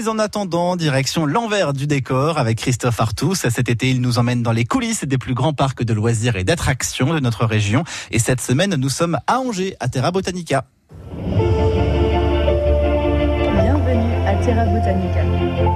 Mais en attendant, direction l'envers du décor avec Christophe Artus. Cet été, il nous emmène dans les coulisses des plus grands parcs de loisirs et d'attractions de notre région. Et cette semaine, nous sommes à Angers, à Terra Botanica. Bienvenue à Terra Botanica.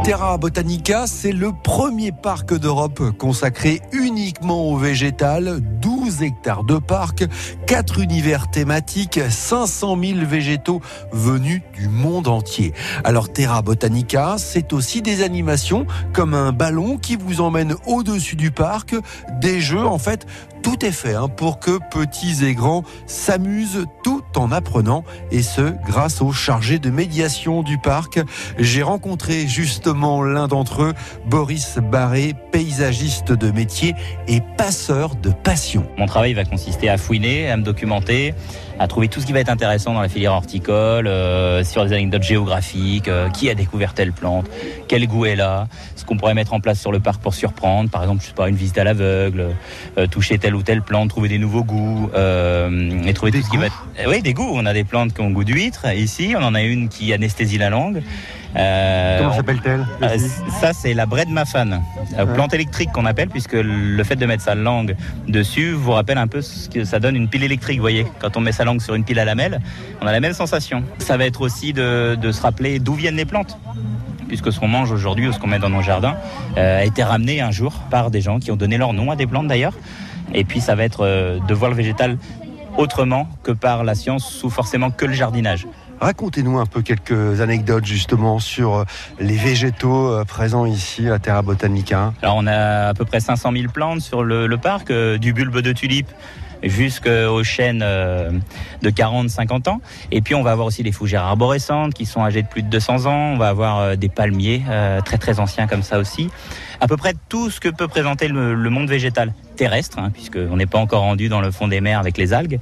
Terra Botanica, c'est le premier parc d'Europe consacré uniquement au végétal. 12 hectares de parc, 4 univers thématiques, 500 000 végétaux venus du monde entier. Alors Terra Botanica, c'est aussi des animations comme un ballon qui vous emmène au-dessus du parc, des jeux en fait tout est fait hein, pour que petits et grands s'amusent tout en apprenant, et ce, grâce aux chargés de médiation du parc. J'ai rencontré justement l'un d'entre eux, Boris Barré, paysagiste de métier et passeur de passion. Mon travail va consister à fouiner, à me documenter, à trouver tout ce qui va être intéressant dans la filière horticole, euh, sur des anecdotes géographiques, euh, qui a découvert telle plante, quel goût elle a, ce qu'on pourrait mettre en place sur le parc pour surprendre, par exemple, je sais pas, une visite à l'aveugle, euh, toucher telle ou telle plante, trouver des nouveaux goûts, euh, et trouver Des tout ce qui va. Oui, des goûts. On a des plantes qui ont goût d'huître, ici, on en a une qui anesthésie la langue. Euh, Comment s'appelle-t-elle euh, ça, c'est la bread mafane, euh, plante électrique qu'on appelle, puisque le fait de mettre sa langue dessus vous rappelle un peu ce que ça donne une pile électrique. Vous voyez, quand on met sa langue sur une pile à lamelles, on a la même sensation. Ça va être aussi de, de se rappeler d'où viennent les plantes. Puisque ce qu'on mange aujourd'hui ou ce qu'on met dans nos jardins euh, a été ramené un jour par des gens qui ont donné leur nom à des plantes d'ailleurs. Et puis ça va être euh, de voir le végétal autrement que par la science, sous forcément que le jardinage. Racontez-nous un peu quelques anecdotes justement sur euh, les végétaux présents ici à Terra Botanica. Alors on a à peu près 500 000 plantes sur le, le parc, euh, du bulbe de tulipe jusqu'aux chênes euh, de 40-50 ans. Et puis on va avoir aussi des fougères arborescentes qui sont âgées de plus de 200 ans. On va avoir euh, des palmiers euh, très très anciens comme ça aussi. À peu près tout ce que peut présenter le, le monde végétal terrestre, hein, puisqu'on n'est pas encore rendu dans le fond des mers avec les algues.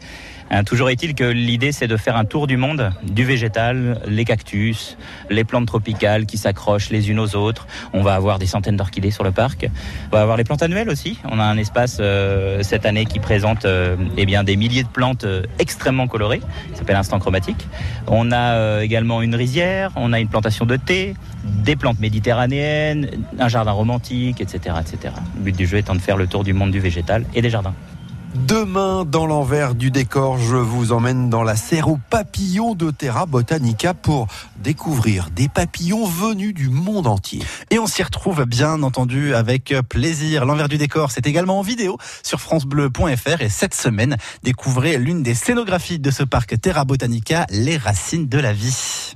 Hein, toujours est-il que l'idée c'est de faire un tour du monde du végétal, les cactus, les plantes tropicales qui s'accrochent les unes aux autres. On va avoir des centaines d'orchidées sur le parc. On va avoir les plantes annuelles aussi. On a un espace euh, cette année qui présente euh, eh bien des milliers de plantes euh, extrêmement colorées. Ça s'appelle Instant Chromatique. On a euh, également une rizière. On a une plantation de thé, des plantes méditerranéennes, un jardin romantique, etc., etc. Le but du jeu étant de faire le tour du monde du végétal et des jardins. Demain, dans l'envers du décor, je vous emmène dans la serre aux papillons de Terra Botanica pour découvrir des papillons venus du monde entier. Et on s'y retrouve bien entendu avec plaisir. L'envers du décor, c'est également en vidéo sur francebleu.fr et cette semaine, découvrez l'une des scénographies de ce parc Terra Botanica, les racines de la vie.